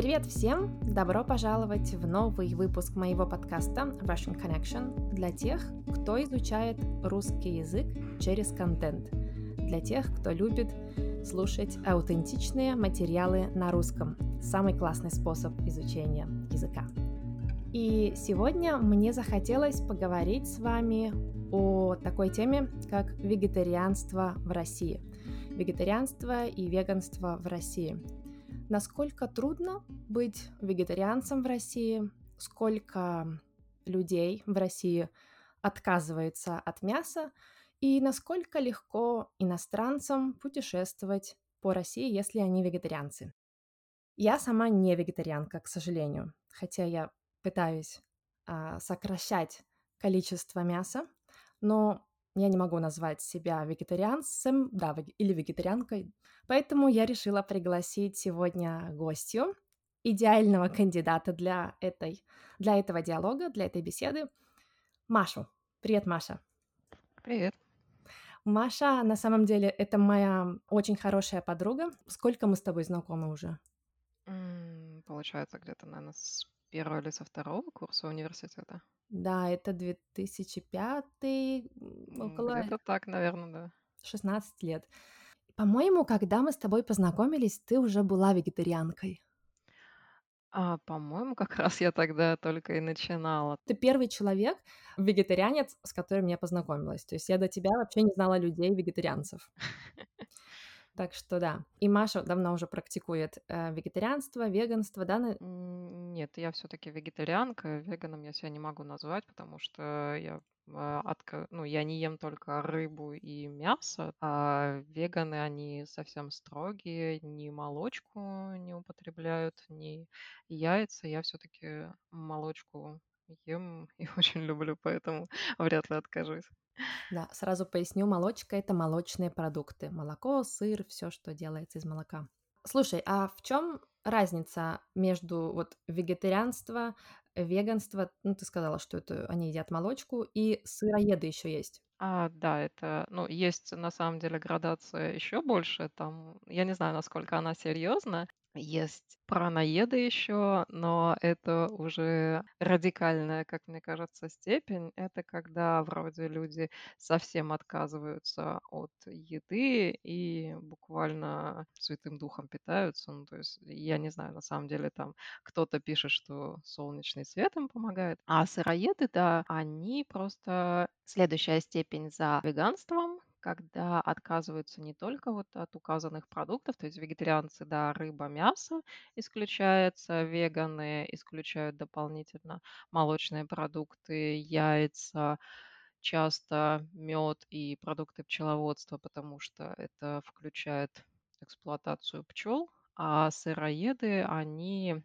Привет всем! Добро пожаловать в новый выпуск моего подкаста Russian Connection для тех, кто изучает русский язык через контент, для тех, кто любит слушать аутентичные материалы на русском. Самый классный способ изучения языка. И сегодня мне захотелось поговорить с вами о такой теме, как вегетарианство в России. Вегетарианство и веганство в России. Насколько трудно быть вегетарианцем в России? Сколько людей в России отказывается от мяса? И насколько легко иностранцам путешествовать по России, если они вегетарианцы? Я сама не вегетарианка, к сожалению, хотя я пытаюсь а, сокращать количество мяса, но я не могу назвать себя вегетарианцем, да, или вегетарианкой, поэтому я решила пригласить сегодня гостью, идеального кандидата для, этой, для этого диалога, для этой беседы, Машу. Привет, Маша. Привет. Маша, на самом деле, это моя очень хорошая подруга. Сколько мы с тобой знакомы уже? Получается, где-то, наверное, с первого или со второго курса университета. Да, это 2005, около Где-то так, наверное, да. 16 лет. По-моему, когда мы с тобой познакомились, ты уже была вегетарианкой. А, по-моему, как раз я тогда только и начинала. Ты первый человек, вегетарианец, с которым я познакомилась. То есть я до тебя вообще не знала людей-вегетарианцев. Так что да. И Маша давно уже практикует э, вегетарианство, веганство, да? Нет, я все-таки вегетарианка. Веганом я себя не могу назвать, потому что я а, отка... ну, я не ем только рыбу и мясо, а веганы, они совсем строгие, ни молочку не употребляют, ни яйца. Я все-таки молочку ем и очень люблю, поэтому вряд ли откажусь. Да, сразу поясню, молочка это молочные продукты. Молоко, сыр, все, что делается из молока. Слушай, а в чем разница между вот вегетарианство, веганство? Ну, ты сказала, что это они едят молочку, и сыроеды еще есть. А, да, это, ну, есть на самом деле градация еще больше. Там, я не знаю, насколько она серьезна. Есть праноеды еще, но это уже радикальная, как мне кажется, степень. Это когда вроде люди совсем отказываются от еды и буквально святым духом питаются. Ну, то есть я не знаю, на самом деле там кто-то пишет, что солнечный свет им помогает. А сыроеды, да, они просто следующая степень за веганством, когда отказываются не только вот от указанных продуктов, то есть вегетарианцы, да, рыба, мясо исключается, веганы исключают дополнительно молочные продукты, яйца, часто мед и продукты пчеловодства, потому что это включает эксплуатацию пчел, а сыроеды, они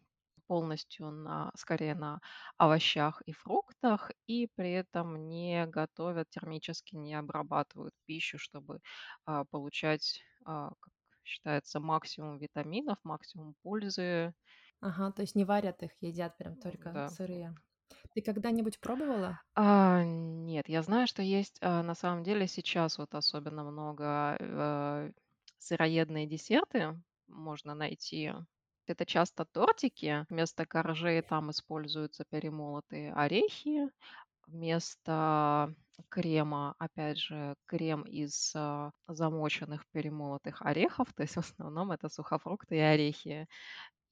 полностью на, скорее на овощах и фруктах, и при этом не готовят термически, не обрабатывают пищу, чтобы а, получать, а, как считается, максимум витаминов, максимум пользы. Ага, то есть не варят их, едят прям только Да. сырые. Ты когда-нибудь пробовала? А, нет, я знаю, что есть а, на самом деле сейчас вот особенно много э, сыроедные десерты можно найти это часто тортики. Вместо коржей там используются перемолотые орехи. Вместо крема, опять же, крем из а, замоченных перемолотых орехов. То есть в основном это сухофрукты и орехи.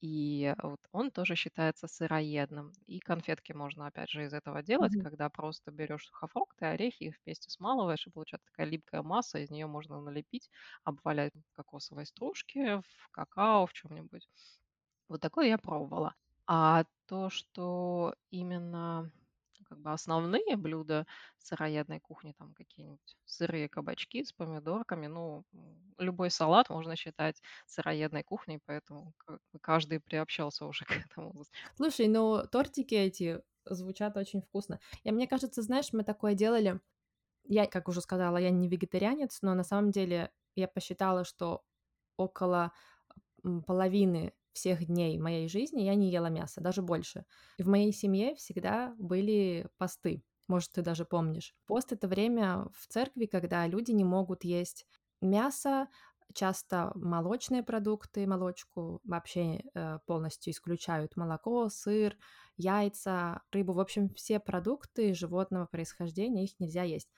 И вот он тоже считается сыроедным. И конфетки можно, опять же, из этого делать, Мгм. когда просто берешь сухофрукты, орехи, их вместе смалываешь, и получается такая липкая масса, из нее можно налепить, обвалять в кокосовой стружке, в какао, в чем-нибудь. Вот такое я пробовала. А то, что именно как бы основные блюда сыроедной кухни, там какие-нибудь сырые кабачки с помидорками, ну, любой салат можно считать сыроедной кухней, поэтому каждый приобщался уже к этому. Слушай, ну тортики эти звучат очень вкусно. И мне кажется, знаешь, мы такое делали. Я, как уже сказала, я не вегетарианец, но на самом деле я посчитала, что около половины всех дней моей жизни я не ела мясо, даже больше. И в моей семье всегда были посты. Может, ты даже помнишь. Пост — это время в церкви, когда люди не могут есть мясо, часто молочные продукты, молочку вообще э, полностью исключают молоко, сыр, яйца, рыбу. В общем, все продукты животного происхождения их нельзя есть.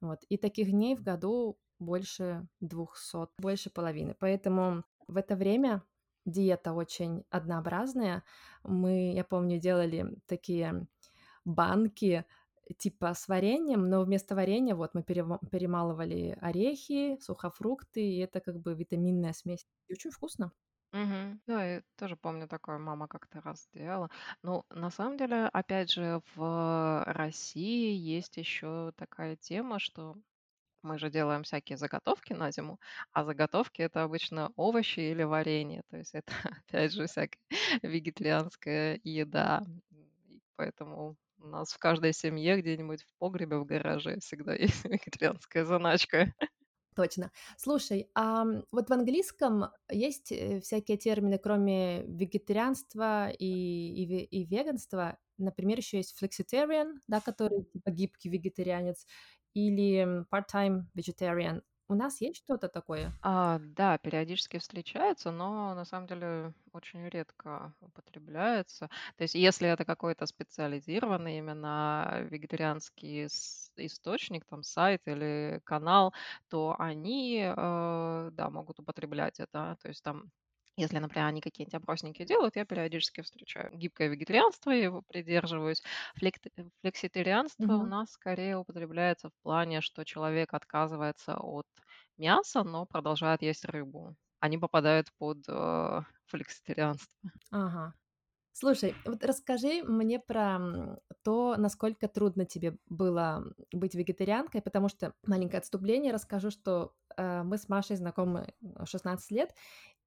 Вот. И таких дней в году больше двухсот, больше половины. Поэтому в это время диета очень однообразная. Мы, я помню, делали такие банки типа с вареньем, но вместо варенья вот мы перемалывали орехи, сухофрукты, и это как бы витаминная смесь. И очень вкусно. Мгм. Да, я тоже помню такое, мама как-то раз делала. Ну, на самом деле, опять же, в России есть еще такая тема, что мы же делаем всякие заготовки на зиму, а заготовки это обычно овощи или варенье. То есть это, опять же, всякая вегетарианская еда. И поэтому у нас в каждой семье где-нибудь в погребе, в гараже всегда есть вегетарианская заначка. Точно. Слушай, а вот в английском есть э, всякие термины, кроме вегетарианства и, и, и веганства. Например, еще есть flexitarian, да, который типа гибкий вегетарианец, или part-time vegetarian. У нас есть что-то такое? А, да, периодически встречается, но на самом деле очень редко употребляется. То есть, если это какой-то специализированный именно вегетарианский источник, там сайт или канал, то они, э, да, могут употреблять это. То есть там если, например, они какие-нибудь опросники делают, я периодически встречаю гибкое вегетарианство, я его придерживаюсь. Э, Флекситарианство у Мгм. нас скорее употребляется в плане, что человек отказывается от мяса, но продолжает есть рыбу. Они попадают под э, флекситарианство. Ага. Слушай, вот расскажи мне про то, насколько трудно тебе было быть вегетарианкой, потому что маленькое отступление расскажу, что э, мы с Машей знакомы э, 16 лет,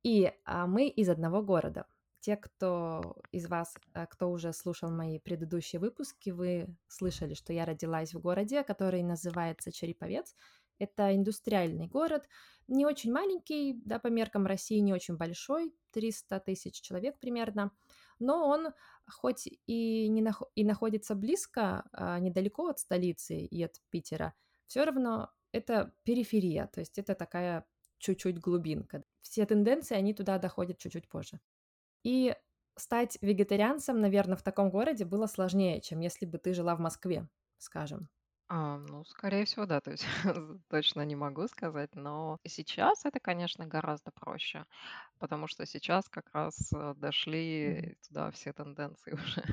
и а, мы из одного города. Те, кто из вас, э, кто уже слушал мои предыдущие выпуски, вы слышали, что я родилась в городе, который называется Череповец. Это индустриальный город, не очень маленький, да, по меркам России не очень большой, 300 тысяч человек примерно, но он хоть и, не нах- и находится близко, а, недалеко от столицы и от Питера, все равно это периферия, то есть это такая чуть-чуть глубинка. Все тенденции, они туда доходят чуть-чуть позже. И стать вегетарианцем, наверное, в таком городе было сложнее, чем если бы ты жила в Москве, скажем. А, ну, скорее всего, да, то есть точно не могу сказать, но сейчас это, конечно, гораздо проще, потому что сейчас как раз э, дошли туда все тенденции уже.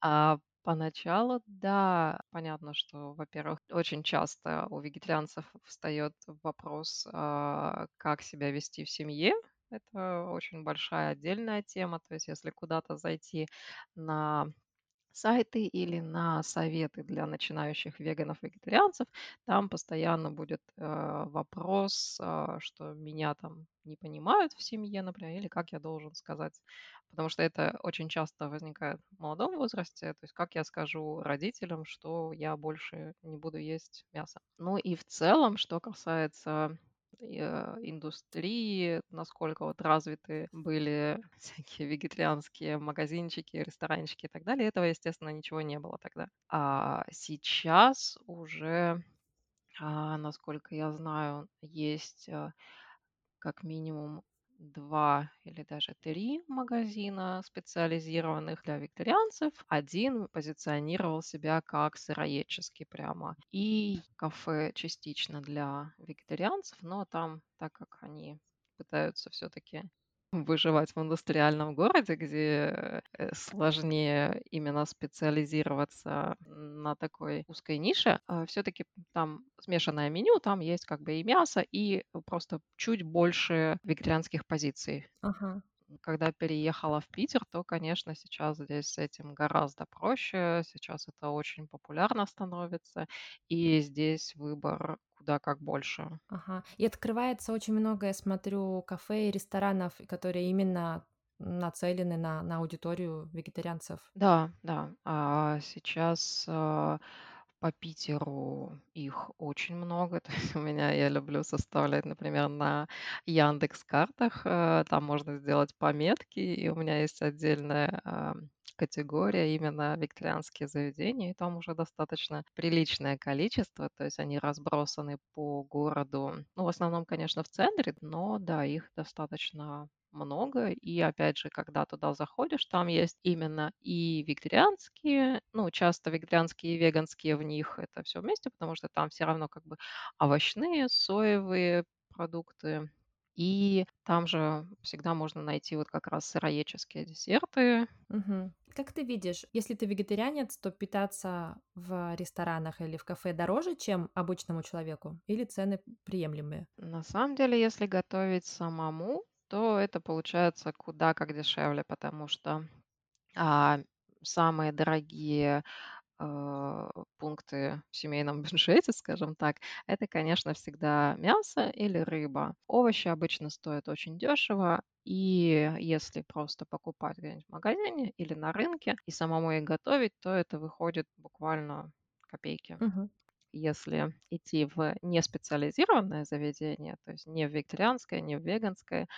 А поначалу, да, понятно, что, во-первых, очень часто у вегетарианцев встает вопрос, а, как себя вести в семье. Это очень большая отдельная тема. То есть, если куда-то зайти на сайты или на советы для начинающих веганов-вегетарианцев, там постоянно будет э, вопрос, а, что меня там не понимают в семье, например, или как я должен сказать. Потому что это очень часто возникает в молодом возрасте. То есть как я скажу родителям, что я больше не буду есть мясо. Ну и в целом, что касается э, индустрии, насколько вот развиты были всякие вегетарианские магазинчики, ресторанчики и так далее. Этого, естественно, ничего не было тогда. А сейчас уже, а, насколько я знаю, есть а, как минимум 2 или даже 3 магазина, специализированных для вегетарианцев. Один позиционировал себя как сыроедческий прямо. И кафе частично для вегетарианцев, но там, так как они пытаются все-таки выживать в индустриальном городе, где э, сложнее именно специализироваться на такой узкой нише, все-таки там смешанное меню, там есть как бы и мясо, и просто чуть больше вегетарианских позиций. Ага. Когда переехала в Питер, то, конечно, сейчас здесь с этим гораздо проще. Сейчас это очень популярно становится, и здесь выбор куда как больше. Ага. И открывается очень много, я смотрю, кафе и ресторанов, которые именно нацелены на, на аудиторию вегетарианцев. Да, да. А сейчас, а, по Питеру их очень много. То есть у меня я люблю составлять, например, на "Яндекс.Картах", э, там можно сделать пометки, и у меня есть отдельная, а, категория именно викторианские заведения, и там уже достаточно приличное количество. То есть они разбросаны по городу. Ну, в основном, конечно, в центре, но да, их достаточно много. И опять же, когда туда заходишь, там есть именно и вегетарианские, ну, часто вегетарианские и веганские в них это все вместе, потому что там все равно как бы овощные, соевые продукты. И там же всегда можно найти вот как раз сыроедческие десерты. Мгм. Как ты видишь, если ты вегетарианец, то питаться в ресторанах или в кафе дороже, чем обычному человеку, или цены приемлемые? На самом деле, если готовить самому, то это получается куда как дешевле, потому что, а, самые дорогие, а, пункты в семейном бюджете, скажем так, это, конечно, всегда мясо или рыба. Овощи обычно стоят очень дешево, и если просто покупать где-нибудь в магазине или на рынке и самому их готовить, то это выходит буквально копейки. Мгм. Если идти в неспециализированное заведение, то есть не в вегетарианское, не в веганское,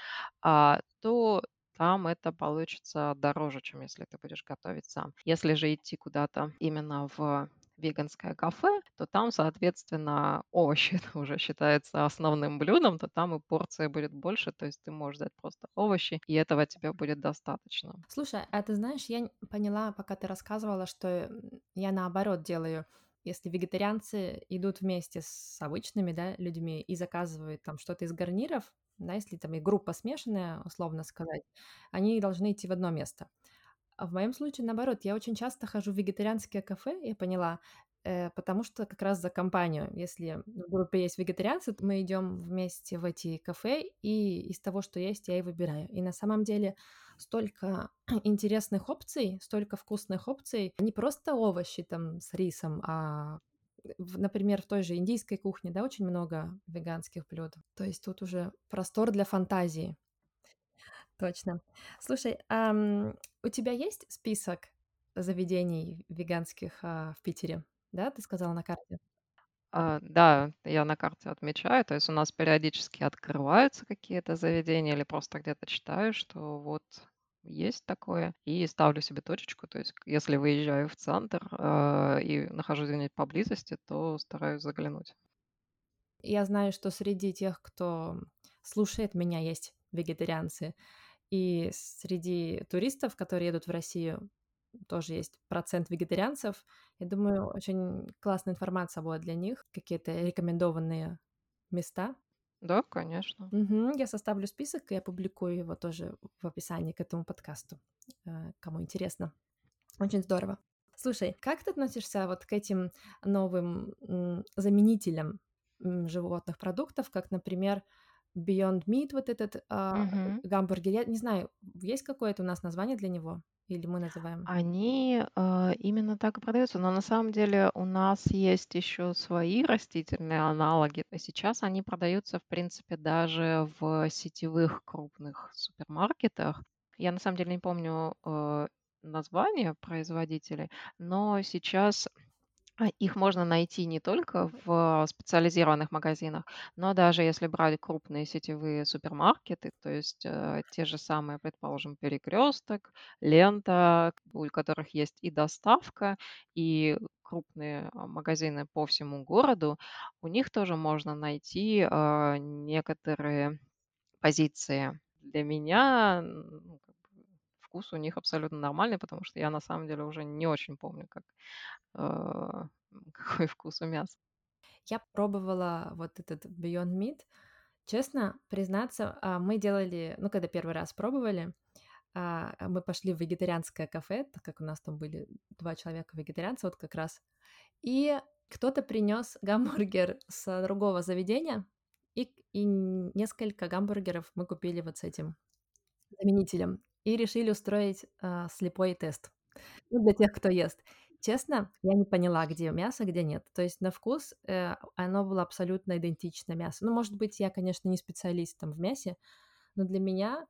а, то там это получится дороже, чем если ты будешь готовить сам. Если же идти куда-то именно в веганское кафе, то там, соответственно, овощи уже считается основным блюдом, то там и порция будет больше, то есть ты можешь взять просто овощи, и этого тебе будет достаточно. Слушай, а ты знаешь, я поняла, пока ты рассказывала, что я наоборот делаю. Если вегетарианцы идут вместе с обычными, да, людьми и заказывают там что-то из гарниров, да, если там и группа смешанная, условно сказать, они должны идти в одно место. А в моем случае, наоборот, я очень часто хожу в вегетарианские кафе, я поняла, э, потому что как раз за компанию. Если в группе есть вегетарианцы, то мы идем вместе в эти кафе, и из того, что есть, я и выбираю. И на самом деле столько интересных опций, столько вкусных опций. Не просто овощи там с рисом, а в- например, в той же индийской кухне, да, очень много веганских блюд. То есть тут уже простор для фантазии. Точно. Слушай, ам, у тебя есть список заведений веганских, а, в Питере? Да, ты сказала на карте? А, да, я на карте отмечаю, то есть у нас периодически открываются какие-то заведения или просто где-то читаю, что вот есть такое, и ставлю себе точечку. То есть, если выезжаю в центр а, и нахожусь где-нибудь поблизости, то стараюсь заглянуть. Я знаю, что среди тех, кто слушает меня, есть вегетарианцы, и среди туристов, которые едут в Россию, тоже есть процент вегетарианцев. Я думаю, очень классная информация будет для них, какие-то рекомендованные места. Да, конечно. Мгм. Я составлю список и опубликую его тоже в описании к этому подкасту, э, кому интересно. Очень здорово. Слушай, как ты относишься вот к этим новым заменителям животных продуктов, как, например, Beyond Meat, вот этот а, Мгм. гамбургер? Я не знаю, есть какое-то у нас название для него? Или мы называем? Они, а, именно так и продаются, но на самом деле у нас есть еще свои растительные аналоги. Сейчас они продаются, в принципе, даже в сетевых крупных супермаркетах. Я на самом деле не помню, э, название производителей, но сейчас а, их можно найти не только в специализированных магазинах, но даже если брать крупные сетевые супермаркеты, то есть э, те же самые, предположим, Перекресток, Лента, у которых есть и доставка, и крупные а, магазины по всему городу, у них тоже можно найти а, некоторые позиции. Для меня ну, вкус у них абсолютно нормальный, потому что я на самом деле уже не очень помню, как а, какой вкус у мяса. Я пробовала вот этот Beyond Meat. Честно признаться, а, мы делали, ну, когда первый раз пробовали, а, мы пошли в вегетарианское кафе, так как у нас там были два человека вегетарианца, вот как раз. И кто-то принес гамбургер с другого заведения, и, и несколько гамбургеров мы купили вот с этим заменителем. И решили устроить а, слепой тест. Ну, для тех, кто ест. Честно, я не поняла, где мясо, где нет. То есть на вкус, э, оно было абсолютно идентично мясу. Ну, может быть, я, конечно, не специалист там в мясе, но для меня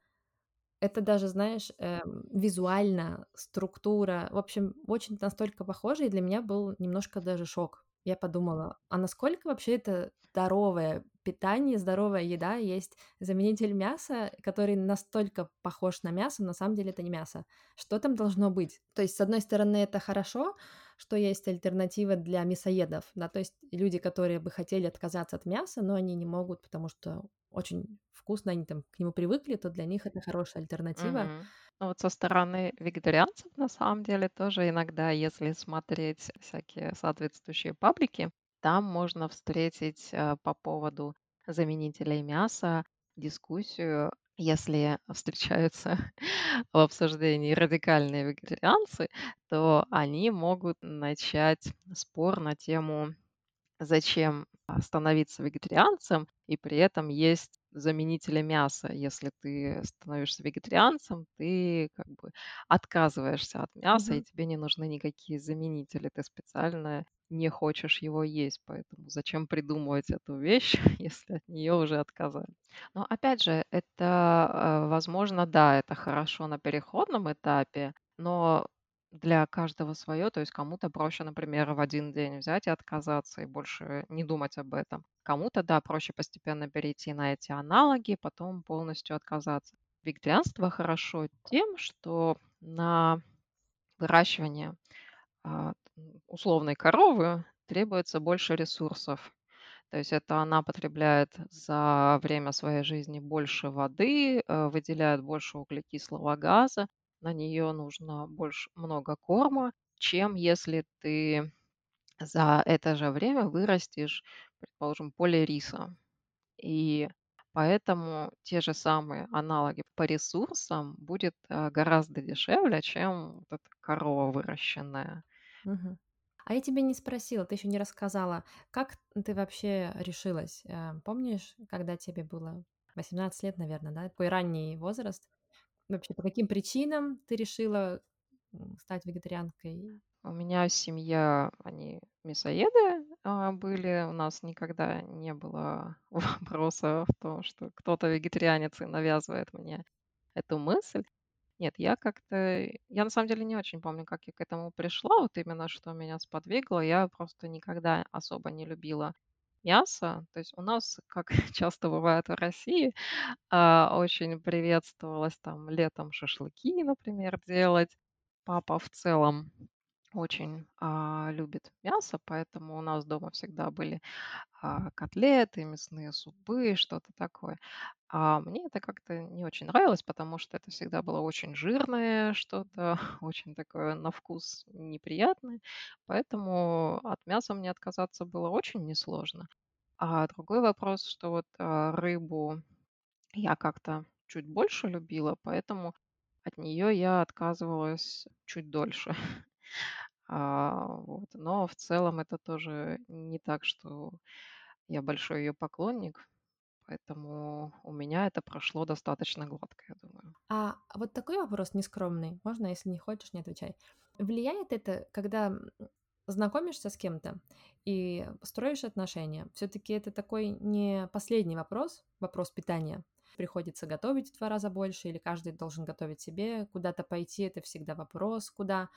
это даже, знаешь, эм, визуально, структура, в общем, очень настолько похоже, и для меня был немножко даже шок. Я подумала, а насколько вообще это здоровое питание, здоровая еда? Есть заменитель мяса, который настолько похож на мясо, но на самом деле это не мясо. Что там должно быть? То есть, с одной стороны, это хорошо, что есть альтернатива для мясоедов, да, то есть люди, которые бы хотели отказаться от мяса, но они не могут, потому что очень вкусно, они там к нему привыкли, то для них это хорошая альтернатива. Мгм. Ну вот со стороны вегетарианцев, на самом деле, тоже иногда, если смотреть всякие соответствующие паблики, там можно встретить э, по поводу заменителей мяса дискуссию, если встречаются в обсуждении радикальные вегетарианцы, то они могут начать спор на тему Зачем, а, становиться вегетарианцем и при этом есть заменители мяса? Если ты становишься вегетарианцем, ты как бы отказываешься от мяса, и Мгм. тебе не нужны никакие заменители. Ты специально не хочешь его есть, поэтому зачем придумывать эту вещь, если от нее уже отказались? Но опять же, это, э, возможно, да, это хорошо на переходном этапе, но для каждого свое, то есть кому-то проще, например, в один день взять и отказаться, и больше не думать об этом. Кому-то, да, проще постепенно перейти на эти аналоги, потом полностью отказаться. Вегетарианство хорошо тем, что на выращивание а, условной коровы требуется больше ресурсов. То есть это она потребляет за время своей жизни больше воды, э, выделяет больше углекислого газа, на нее нужно больше много корма, чем если ты за это же время вырастешь, предположим, поле риса. И поэтому те же самые аналоги по ресурсам будет э, гораздо дешевле, чем вот эта корова выращенная. Мгм. А я тебя не спросила, ты еще не рассказала, как ты вообще решилась? Э, помнишь, когда тебе было 18 лет, наверное, да? Такой ранний возраст. Вообще, по каким причинам ты решила стать вегетарианкой? У меня семья, они мясоеды а, были. У нас никогда не было вопроса в том, что кто-то вегетарианец и навязывает мне эту мысль. Нет, я как-то... Я на самом деле не очень помню, как я к этому пришла, вот именно что меня сподвигло. Я просто никогда особо не любила мясо. То есть у нас, как часто бывает в России, а, очень приветствовалось там летом шашлыки, например, делать. Папа в целом очень, а, любит мясо, поэтому у нас дома всегда были, а, котлеты, мясные супы, что-то такое. А мне это как-то не очень нравилось, потому что это всегда было очень жирное что-то, очень такое на вкус неприятное, поэтому от мяса мне отказаться было очень несложно. А другой вопрос, что вот, а, рыбу я как-то чуть больше любила, поэтому от нее я отказывалась чуть дольше. А, вот. Но в целом это тоже не так, что я большой ее поклонник, поэтому у меня это прошло достаточно гладко, я думаю. А вот такой вопрос нескромный. Можно, если не хочешь, не отвечай. Влияет это, когда знакомишься с кем-то и строишь отношения? Все-таки это такой не последний вопрос, вопрос питания. Приходится готовить в два раза больше, или каждый должен готовить себе, куда-то пойти, это всегда вопрос, куда.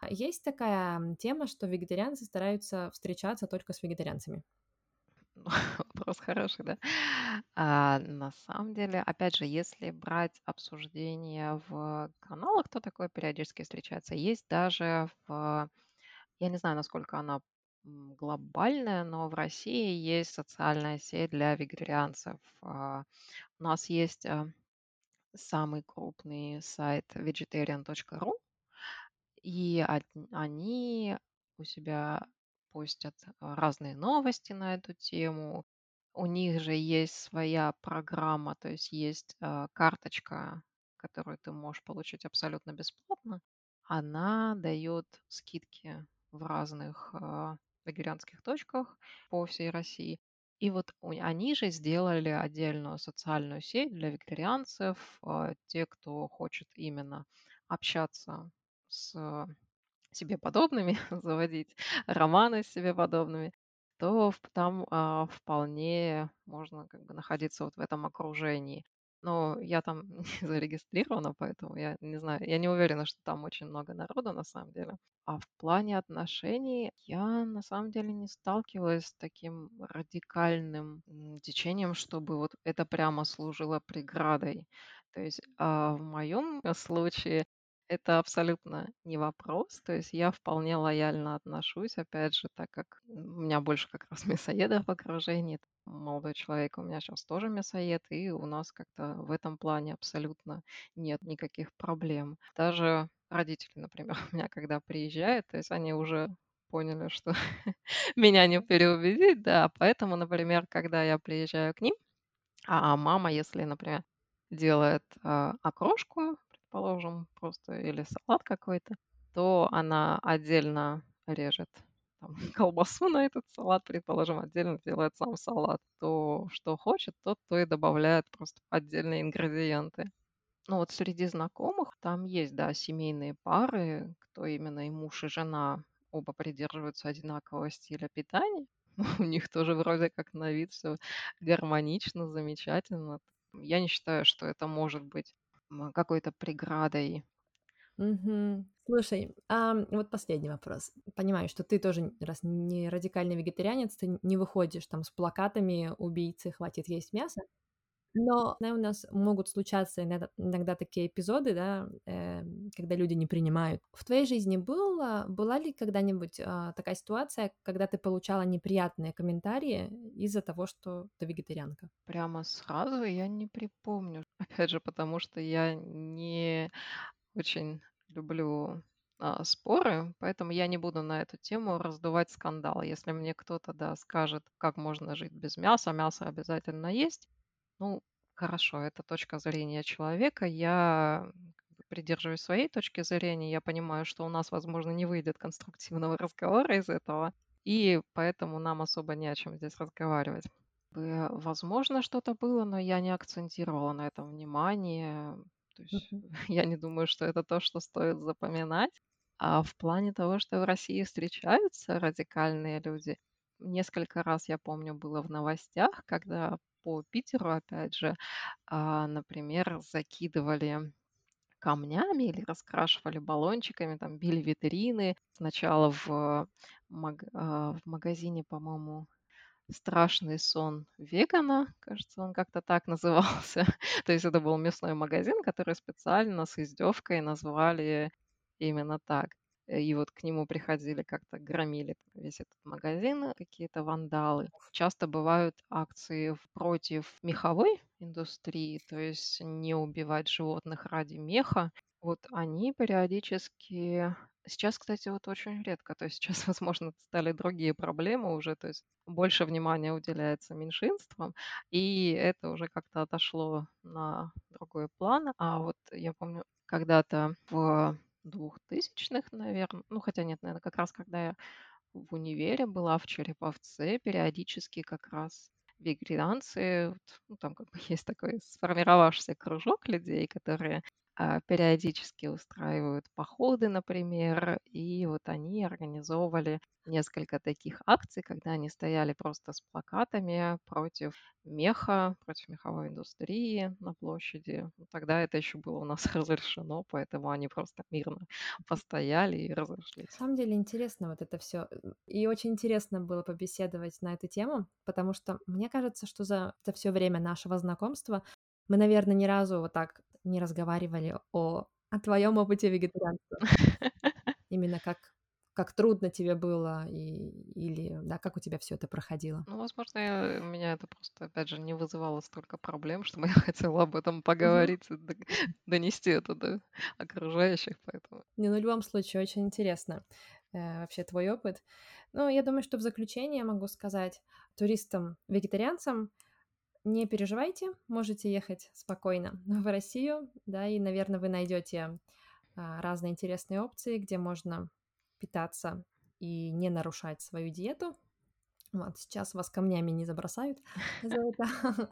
А Есть такая тема, что вегетарианцы стараются встречаться только с вегетарианцами. Вопрос хороший, да? А, на самом деле, опять же, если брать обсуждение в каналах, то такое периодически встречается. Есть даже в Я не знаю, насколько она глобальная, но в России есть социальная сеть для вегетарианцев. А, У нас есть а, самый крупный сайт vegetarian.ru, и от- они у себя постят разные новости на эту тему. У них же есть своя программа, то есть есть а, карточка, которую ты можешь получить абсолютно бесплатно. Она дает скидки в разных а, вегетарианских точках по всей России. И вот у- они же сделали отдельную социальную сеть для вегетарианцев, а, те, кто хочет именно общаться с себе подобными, заводить романы с себе подобными, то там а, вполне можно как бы находиться вот в этом окружении. Но я там не зарегистрирована, поэтому я не знаю. Я не уверена, что там очень много народу на самом деле. А в плане отношений я на самом деле не сталкивалась с таким радикальным течением, чтобы вот это прямо служило преградой. То есть а, в моем случае это абсолютно не вопрос. То есть я вполне лояльно отношусь, опять же, так как у меня больше как раз мясоедов в окружении. Молодой человек у меня сейчас тоже мясоед, и у нас как-то в этом плане абсолютно нет никаких проблем. Даже родители, например, у меня когда приезжают, то есть они уже поняли, что меня не переубедить, да. Поэтому, например, когда я приезжаю к ним, а мама, если, например, делает а, окрошку, предположим, просто или салат какой-то, то она отдельно режет там, колбасу на этот салат, предположим, отдельно делает сам салат. То, что хочет, тот то и добавляет просто отдельные ингредиенты. Ну вот среди знакомых там есть, да, семейные пары, кто именно и муж, и жена оба придерживаются одинакового стиля питания. У них тоже вроде как на вид все гармонично, замечательно. Я не считаю, что это может быть какой-то преградой. Мгм. Слушай, ам, вот последний вопрос. Понимаю, что ты тоже, раз не радикальный вегетарианец, ты не выходишь там с плакатами "Убийцы, хватит есть мясо". Но, знаю, у нас могут случаться иногда иногда такие эпизоды, да, эм, когда люди не принимают. В твоей жизни было была ли когда-нибудь, а, такая ситуация, когда ты получала неприятные комментарии из-за того, что ты вегетарианка? Прямо сразу я не припомню. Опять же, потому что я не очень люблю а, споры, поэтому я не буду на эту тему раздувать скандал. Если мне кто-то, да, скажет, как можно жить без мяса, мясо обязательно есть, ну, хорошо, это точка зрения человека. Я как бы придерживаюсь своей точки зрения. Я понимаю, что у нас, возможно, не выйдет конструктивного разговора из этого, и поэтому нам особо не о чем здесь разговаривать. Бы, Возможно, что-то было, но я не акцентировала на этом внимание. То есть Мгм. я не думаю, что это то, что стоит запоминать. А в плане того, что в России встречаются радикальные люди, несколько раз, я помню, было в новостях, когда по Питеру, опять же, а, например, закидывали камнями или раскрашивали баллончиками, там били витрины. Сначала в, маг- а, в магазине, по-моему, "Страшный сон вегана", кажется, он как-то так назывался. То есть это был мясной магазин, который специально с издевкой назвали именно так. Э, И вот к нему приходили, как-то громили весь этот магазин какие-то вандалы. Часто бывают акции против меховой индустрии, то есть не убивать животных ради меха. Вот они периодически Сейчас, кстати, вот очень редко. То есть сейчас, возможно, стали другие проблемы уже, то есть больше внимания уделяется меньшинствам, и это уже как-то отошло на другой план. А вот я помню, когда-то в двухтысячных, наверное, ну хотя нет, наверное, как раз когда я в универе была в Череповце, периодически как раз вегетарианцы, ну, там как бы есть такой сформировавшийся кружок людей, которые периодически устраивают походы, например, и вот они организовывали несколько таких акций, когда они стояли просто с плакатами против меха, против меховой индустрии на площади. Ну, Тогда это еще было у нас разрешено, поэтому они просто мирно постояли и На разошлись. самом деле интересно вот это все, И очень интересно было побеседовать на эту тему, потому что мне кажется, что за это все время нашего знакомства мы, наверное, ни разу вот так не разговаривали о о твоем опыте вегетарианства. Именно как как трудно тебе было и или, да, как у тебя все это проходило. Ну, возможно, я- у меня это просто, опять же, не вызывало столько проблем, чтобы я хотела об этом поговорить и дог- донести это до окружающих, поэтому. Не, ну, в любом случае очень интересно, э, вообще твой опыт. Ну, я думаю, что в заключение могу сказать туристам-вегетарианцам: Не переживайте, можете ехать спокойно в Россию, да, и, наверное, вы найдете а, разные интересные опции, где можно питаться и не нарушать свою диету. Вот, сейчас вас камнями не забросают за это.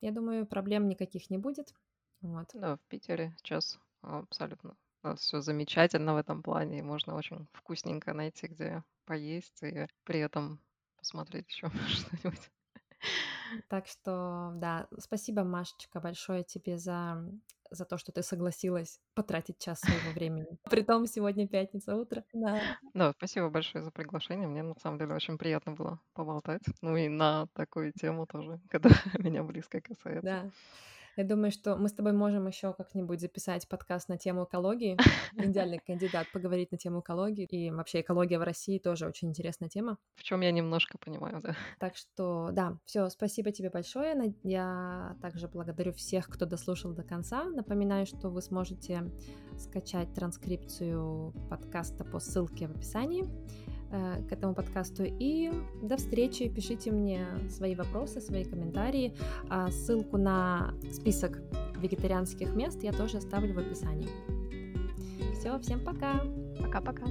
Я думаю, проблем никаких не будет. Вот. Да, в Питере сейчас абсолютно все замечательно в этом плане, и можно очень вкусненько найти, где поесть, и при этом посмотреть еще что-нибудь. Так что, да, спасибо, Машечка, большое тебе за за то, что ты согласилась потратить час своего времени. Притом сегодня пятница утро. Да. Да, спасибо большое за приглашение. Мне на самом деле очень приятно было поболтать. Ну и на такую тему тоже, когда меня близко касается. Да. Я думаю, что мы с тобой можем еще как-нибудь записать подкаст на тему экологии. Идеальный кандидат поговорить на тему экологии. И вообще экология в России тоже очень интересная тема. В чем я немножко понимаю, да. Так что, да, все, спасибо тебе большое. Я также благодарю всех, кто дослушал до конца. Напоминаю, что вы сможете скачать транскрипцию подкаста по ссылке в описании. Э, к этому подкасту. И до встречи. Пишите мне свои вопросы, свои комментарии. А ссылку на список вегетарианских мест я тоже оставлю в описании. Все, всем пока. Пока-пока.